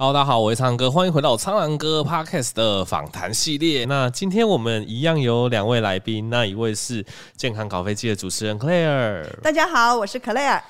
Hello，大家好，我是苍狼哥，欢迎回到苍狼哥 Podcast 的访谈系列。那今天我们一样有两位来宾，那一位是健康搞飞机的主持人 Claire。大家好，我是 Claire。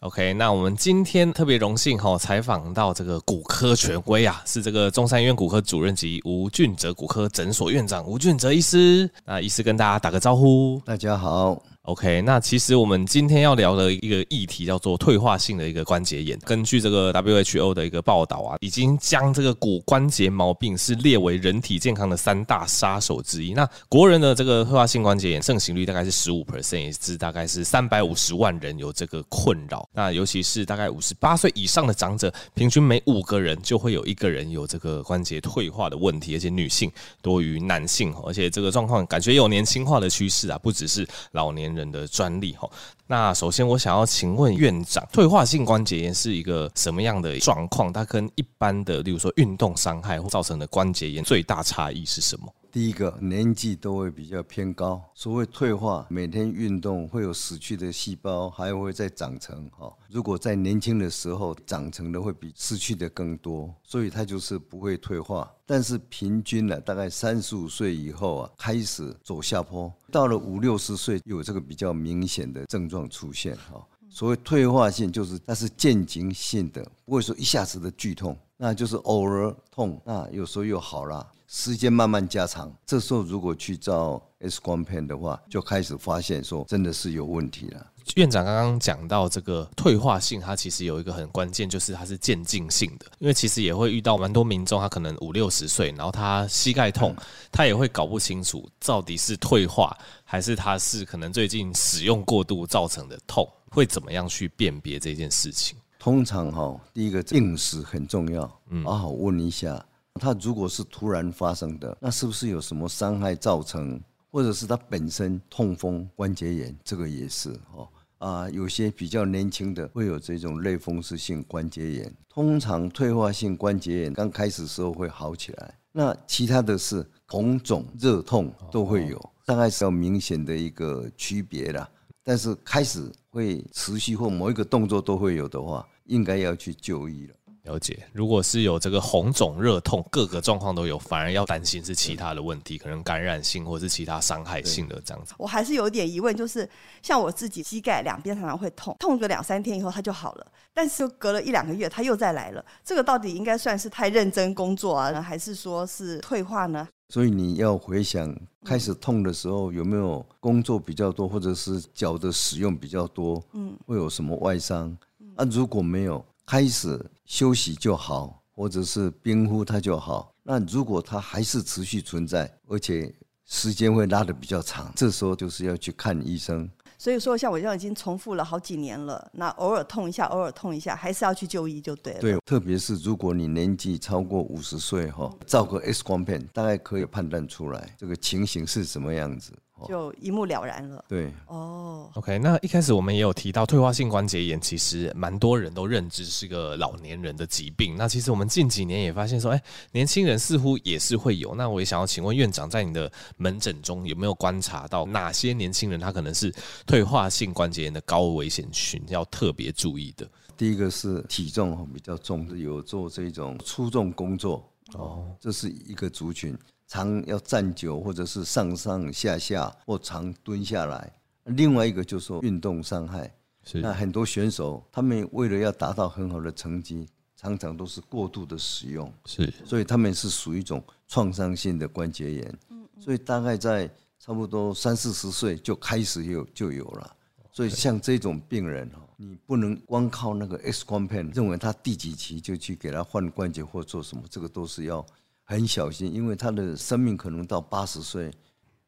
OK，那我们今天特别荣幸哈，采访到这个骨科权威啊，是这个中山医院骨科主任及吴俊哲骨科诊所院长吴俊哲医师。那医师跟大家打个招呼，大家好。OK，那其实我们今天要聊的一个议题叫做退化性的一个关节炎。根据这个 WHO 的一个报道啊，已经将这个骨关节毛病是列为人体健康的三大杀手之一。那国人的这个退化性关节炎盛行率大概是十五 percent，也是大概是三百五十万人有这个困扰。那尤其是大概五十八岁以上的长者，平均每五个人就会有一个人有这个关节退化的问题，而且女性多于男性，而且这个状况感觉有年轻化的趋势啊，不只是老年人的专利哈。那首先我想要请问院长，退化性关节炎是一个什么样的状况？它跟一般的，例如说运动伤害或造成的关节炎最大差异是什么？第一个年纪都会比较偏高，所谓退化，每天运动会有死去的细胞，还会再长成哈。如果在年轻的时候长成的会比失去的更多，所以它就是不会退化。但是平均呢，大概三十五岁以后啊，开始走下坡，到了五六十岁有这个比较明显的症状出现哈。所谓退化性，就是它是渐进性的，不会说一下子的剧痛，那就是偶尔痛，那有时候又好了。时间慢慢加长，这时候如果去照 X 光片的话，就开始发现说真的是有问题了。院长刚刚讲到这个退化性，它其实有一个很关键，就是它是渐进性的。因为其实也会遇到蛮多民众，他可能五六十岁，然后他膝盖痛，他也会搞不清楚到底是退化还是他是可能最近使用过度造成的痛，会怎么样去辨别这件事情？通常哈，第一个应时很重要，嗯好好问一下。它如果是突然发生的，那是不是有什么伤害造成，或者是它本身痛风关节炎？这个也是哦啊，有些比较年轻的会有这种类风湿性关节炎。通常退化性关节炎刚开始时候会好起来，那其他的是红肿、热痛都会有，大概是要明显的一个区别啦。但是开始会持续或某一个动作都会有的话，应该要去就医了。了解，如果是有这个红肿、热痛，各个状况都有，反而要担心是其他的问题，可能感染性或是其他伤害性的这样子。我还是有点疑问，就是像我自己膝盖两边常常会痛，痛个两三天以后它就好了，但是隔了一两个月它又再来了，这个到底应该算是太认真工作啊，还是说是退化呢？所以你要回想开始痛的时候有没有工作比较多，或者是脚的使用比较多，嗯，会有什么外伤？啊，如果没有。开始休息就好，或者是冰敷它就好。那如果它还是持续存在，而且时间会拉得比较长，这时候就是要去看医生。所以说，像我这样已经重复了好几年了，那偶尔痛一下，偶尔痛一下，还是要去就医就对了。对，特别是如果你年纪超过五十岁哈，照个 X 光片，大概可以判断出来这个情形是什么样子。就一目了然了。对，哦，OK。那一开始我们也有提到，退化性关节炎其实蛮多人都认知是个老年人的疾病。那其实我们近几年也发现说，哎，年轻人似乎也是会有。那我也想要请问院长，在你的门诊中有没有观察到哪些年轻人他可能是退化性关节炎的高危险群，要特别注意的？第一个是体重比较重，有做这种粗重工作哦，这是一个族群。常要站久，或者是上上下下，或常蹲下来。另外一个就是说运动伤害，那很多选手他们为了要达到很好的成绩，常常都是过度的使用，是，所以他们是属于一种创伤性的关节炎。所以大概在差不多三四十岁就开始有就有了。所以像这种病人哦，你不能光靠那个 X 光片认为他第几期就去给他换关节或做什么，这个都是要。很小心，因为他的生命可能到八十岁。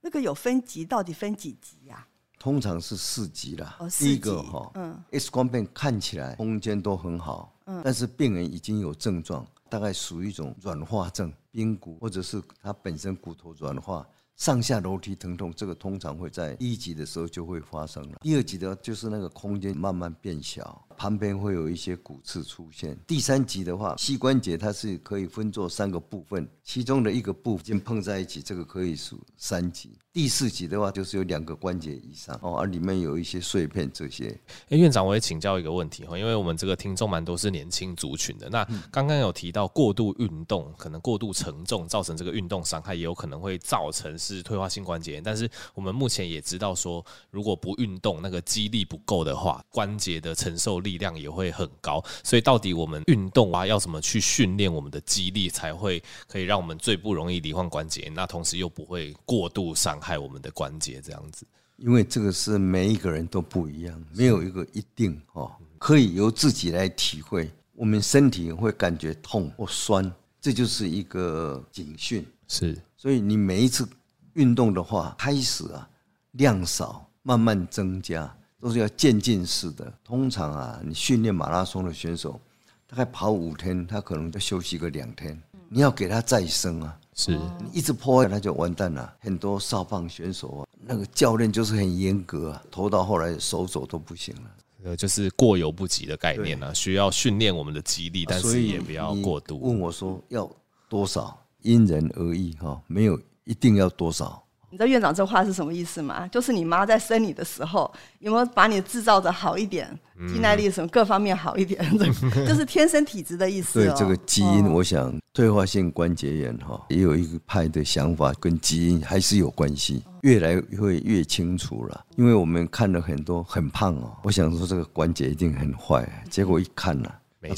那个有分级，到底分几级呀？通常是四级啦。哦，第一个哈，嗯，X 光片看起来空间都很好，嗯，但是病人已经有症状，大概属于一种软化症，髌骨或者是他本身骨头软化，上下楼梯疼痛，这个通常会在一级的时候就会发生了。第二级的就是那个空间慢慢变小，旁边会有一些骨刺出现。第三级的话，膝关节它是可以分作三个部分，其中的一个部件碰在一起，这个可以属三级。第四级的话，就是有两个关节以上哦，而里面有一些碎片这些。哎，院长，我也请教一个问题哈，因为我们这个听众蛮多是年轻族群的。那刚刚有提到过度运动，可能过度承重造成这个运动伤害，也有可能会造成是退化性关节炎。但是我们目前也知道说，如果不运动，那个肌力不够的话，关节的承受力量也会很高。所以到底我们运动啊，要怎么去训练我们的肌力，才会可以让我们最不容易罹患关节炎，那同时又不会过度伤害我们的关节这样子，因为这个是每一个人都不一样，没有一个一定哦，可以由自己来体会。我们身体会感觉痛或酸，这就是一个警讯。是，所以你每一次运动的话，开始啊量少，慢慢增加，都是要渐进式的。通常啊，你训练马拉松的选手，大概跑五天，他可能就休息个两天，你要给他再生啊。是你一直破坏，他就完蛋了。很多少棒选手啊，那个教练就是很严格啊，投到后来手肘都不行了。呃，就是过犹不及的概念呢，需要训练我们的肌力，但是也不要过度。问我说要多少，因人而异哈，没有一定要多少。你知道院长这话是什么意思吗？就是你妈在生你的时候，有没有把你制造的好一点，体耐力什么各方面好一点，就是天生体质的意思。对这个基因，我想退化性关节炎哈，也有一个派的想法，跟基因还是有关系，越来会越清楚了。因为我们看了很多很胖哦，我想说这个关节一定很坏，结果一看呢，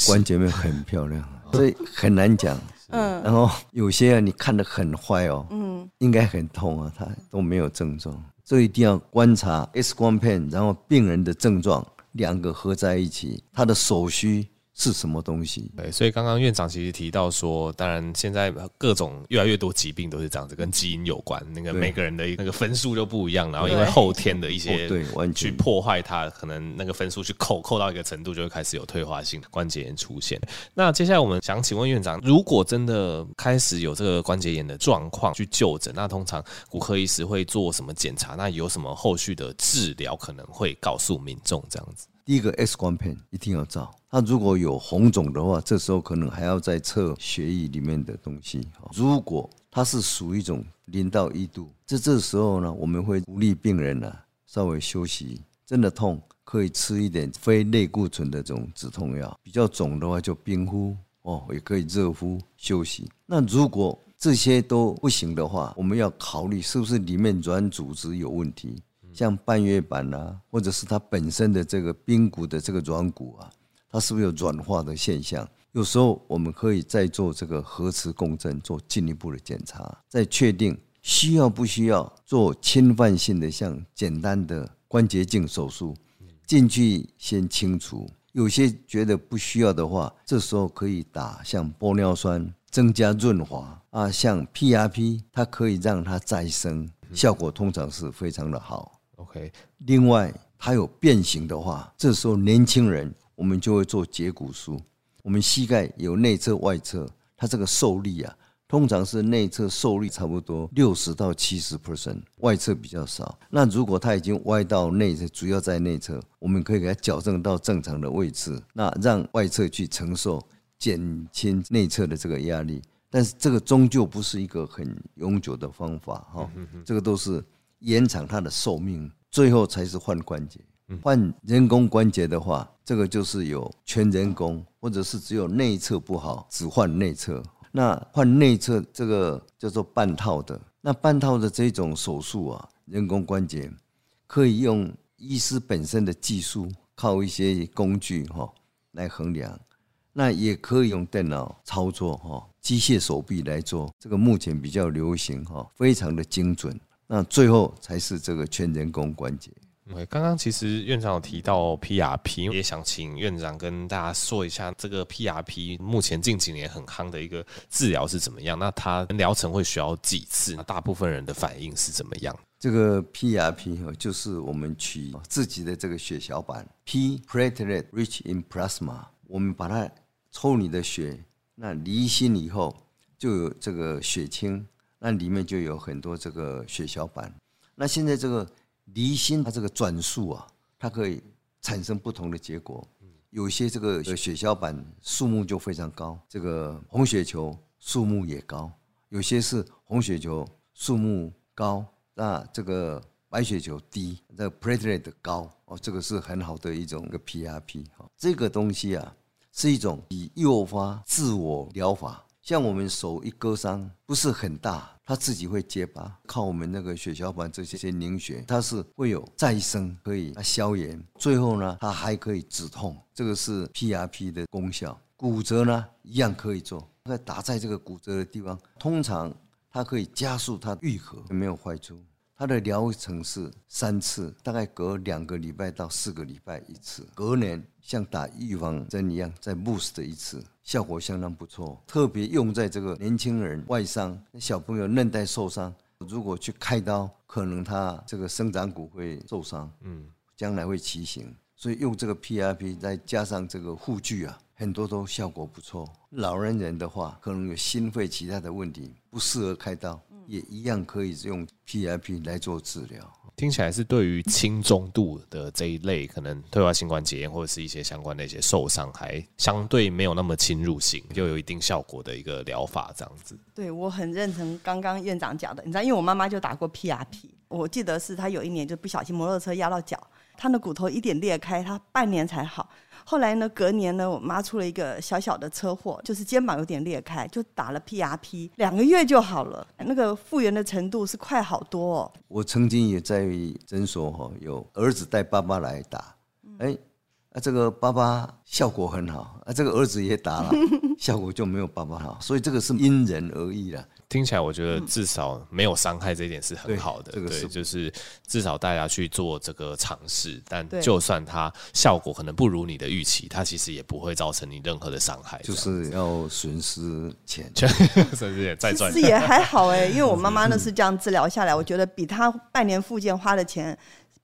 关节面很漂亮，所以很难讲。嗯，然后有些啊，你看得很坏哦，嗯，应该很痛啊，他都没有症状，这一定要观察 X 光片，然后病人的症状两个合在一起，他的手需。是什么东西？对，所以刚刚院长其实提到说，当然现在各种越来越多疾病都是这样子，跟基因有关。那个每个人的那个分数就不一样，然后因为后天的一些对去破坏它，可能那个分数去扣扣到一个程度，就会开始有退化性关节炎出现。那接下来我们想请问院长，如果真的开始有这个关节炎的状况去就诊，那通常骨科医师会做什么检查？那有什么后续的治疗可能会告诉民众这样子？第一个 X 光片一定要照，它如果有红肿的话，这时候可能还要再测血液里面的东西。如果它是属于一种零到一度，这这时候呢，我们会鼓励病人呢稍微休息，真的痛可以吃一点非类固醇的这种止痛药，比较肿的话就冰敷哦，也可以热敷休息。那如果这些都不行的话，我们要考虑是不是里面软组织有问题。像半月板啊，或者是它本身的这个髌骨的这个软骨啊，它是不是有软化的现象？有时候我们可以再做这个核磁共振，做进一步的检查，再确定需要不需要做侵犯性的像简单的关节镜手术进去先清除。有些觉得不需要的话，这时候可以打像玻尿酸增加润滑啊，像 PRP 它可以让它再生，效果通常是非常的好。OK，另外它有变形的话，这时候年轻人我们就会做截骨术。我们膝盖有内侧、外侧，它这个受力啊，通常是内侧受力差不多六十到七十 percent，外侧比较少。那如果它已经歪到内侧，主要在内侧，我们可以给它矫正到正常的位置，那让外侧去承受，减轻内侧的这个压力。但是这个终究不是一个很永久的方法哈，这个都是。延长它的寿命，最后才是换关节。换人工关节的话，这个就是有全人工，或者是只有内侧不好，只换内侧。那换内侧这个叫做半套的。那半套的这种手术啊，人工关节可以用医师本身的技术，靠一些工具哈来衡量。那也可以用电脑操作哈，机械手臂来做。这个目前比较流行哈，非常的精准。那最后才是这个全人工关节。对，刚刚其实院长有提到 PRP，也想请院长跟大家说一下，这个 PRP 目前近几年很夯的一个治疗是怎么样？那它疗程会需要几次？那大部分人的反应是怎么样？这个 PRP 就是我们取自己的这个血小板，P platelet rich in plasma，我们把它抽你的血，那离心以后就有这个血清。那里面就有很多这个血小板。那现在这个离心它这个转速啊，它可以产生不同的结果。有些这个血小板数目就非常高，这个红血球数目也高；有些是红血球数目高，那这个白血球低，这个 platelet 高哦，这个是很好的一种一个 PRP 哈。这个东西啊，是一种以诱发自我疗法。像我们手一割伤，不是很大，它自己会结疤，靠我们那个血小板这些些凝血，它是会有再生，可以消炎，最后呢，它还可以止痛，这个是 PRP 的功效。骨折呢，一样可以做，在打在这个骨折的地方，通常它可以加速它愈合，没有坏处。它的疗程是三次，大概隔两个礼拜到四个礼拜一次，隔年像打预防针一样再 boost 一次，效果相当不错。特别用在这个年轻人外伤、小朋友韧带受伤，如果去开刀，可能他这个生长骨会受伤，嗯，将来会畸形，所以用这个 PRP 再加上这个护具啊，很多都效果不错。老年人的话，可能有心肺其他的问题，不适合开刀。也一样可以用 PRP 来做治疗。听起来是对于轻中度的这一类，可能退化性关节炎或者是一些相关的一些受伤，还相对没有那么侵入性，又有一定效果的一个疗法，这样子。对，我很认同刚刚院长讲的，你知道，因为我妈妈就打过 PRP，我记得是她有一年就不小心摩托车压到脚，她的骨头一点裂开，她半年才好。后来呢，隔年呢，我妈出了一个小小的车祸，就是肩膀有点裂开，就打了 PRP，两个月就好了，那个复原的程度是快好多哦。我曾经也在诊所哈，有儿子带爸爸来打，哎，啊这个爸爸效果很好，啊这个儿子也打了，效果就没有爸爸好，所以这个是因人而异的。听起来，我觉得至少没有伤害这一点是很好的。对，这个、对，就是至少大家去做这个尝试，但就算它效果可能不如你的预期，它其实也不会造成你任何的伤害。就是要损失钱，损失钱再赚。其实也还好哎，因为我妈妈那 是这样治疗下来，我觉得比她半年复健花的钱。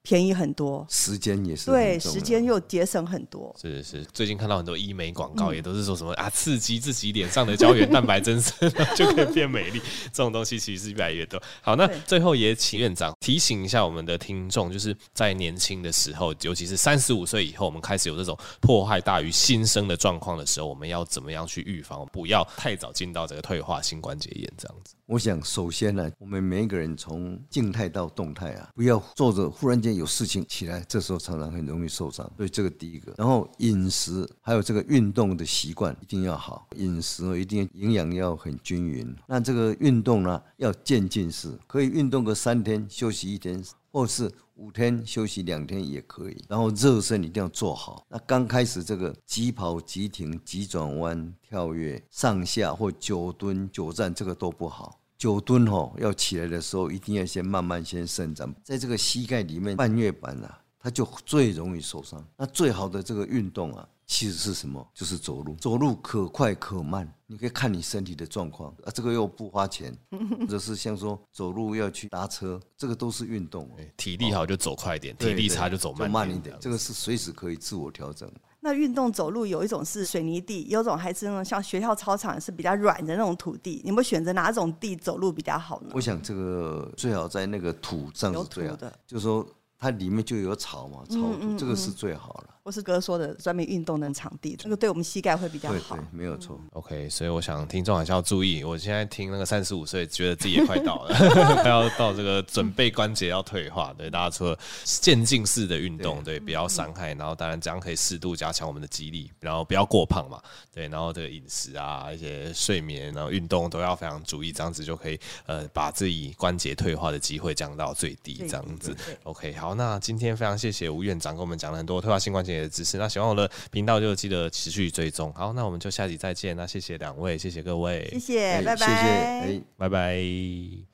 便宜很多，时间也是对，时间又节省很多。是是，最近看到很多医美广告，也都是说什么、嗯、啊，刺激自己脸上的胶原蛋白增生 就可以变美丽。这种东西其实是越来越多。好，那最后也请院长提醒一下我们的听众，就是在年轻的时候，尤其是三十五岁以后，我们开始有这种迫害大于新生的状况的时候，我们要怎么样去预防，不要太早进到这个退化性关节炎这样子。我想，首先呢，我们每一个人从静态到动态啊，不要坐着忽然间有事情起来，这时候常常很容易受伤。所以这个第一个，然后饮食还有这个运动的习惯一定要好，饮食一定营养要很均匀。那这个运动呢，要渐进式，可以运动个三天休息一天，或是五天休息两天也可以。然后热身一定要做好。那刚开始这个急跑、急停、急转弯、跳跃、上下或久蹲、久站，这个都不好。久蹲吼，要起来的时候，一定要先慢慢先伸展，在这个膝盖里面半月板啊，它就最容易受伤。那最好的这个运动啊，其实是什么？就是走路。走路可快可慢，你可以看你身体的状况啊。这个又不花钱，或者是像说走路要去搭车，这个都是运动。体力好就走快一点，体力差就走慢慢一点。这个是随时可以自我调整。那运动走路有一种是水泥地，有种还是那种像学校操场是比较软的那种土地。你们选择哪种地走路比较好呢？我想这个最好在那个土上是最好的，就是说它里面就有草嘛，草土这个是最好了。我是哥说的专门运动的场地，这个对我们膝盖会比较好。对，对，没有错。OK，所以我想听众还是要注意。我现在听那个三十五岁，觉得自己也快到了，快 要到这个准备关节要退化。对，大家除了渐进式的运动，对，不要伤害，然后当然这样可以适度加强我们的肌力，然后不要过胖嘛。对，然后这个饮食啊，一些睡眠，然后运动都要非常注意，这样子就可以呃把自己关节退化的机会降到最低。这样子，OK，好，那今天非常谢谢吴院长跟我们讲了很多退化性关节炎。的知识，那喜欢我的频道就记得持续追踪。好，那我们就下集再见。那谢谢两位，谢谢各位，谢谢，拜拜，谢谢，哎，拜拜。